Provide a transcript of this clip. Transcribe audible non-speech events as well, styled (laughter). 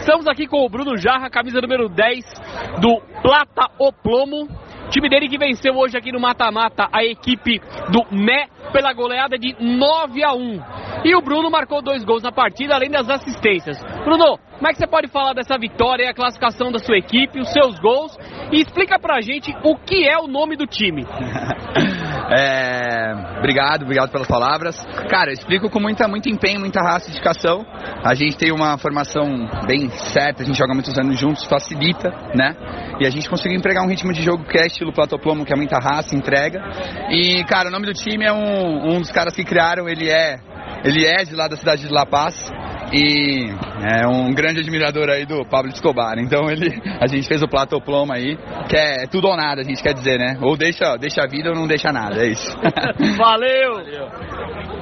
Estamos aqui com o Bruno Jarra, camisa número 10 do Plata O Plomo. Time dele que venceu hoje aqui no mata-mata a equipe do Mé pela goleada de 9 a 1. E o Bruno marcou dois gols na partida, além das assistências. Bruno, como é que você pode falar dessa vitória e a classificação da sua equipe, os seus gols? E explica pra gente o que é o nome do time. (laughs) É, obrigado, obrigado pelas palavras. Cara, eu explico com muita, muito empenho, muita raça e dedicação. A gente tem uma formação bem certa, a gente joga muitos anos juntos, facilita, né? E a gente conseguiu empregar um ritmo de jogo que é estilo platoplomo, que é muita raça, entrega. E, cara, o nome do time é um, um dos caras que criaram, ele é, ele é de lá da cidade de La Paz e é um grande admirador aí do Pablo Escobar. Então ele, a gente fez o platoploma aí, que é tudo ou nada, a gente quer dizer, né? Ou deixa, deixa a vida ou não deixa nada, é isso. (laughs) Valeu. Valeu.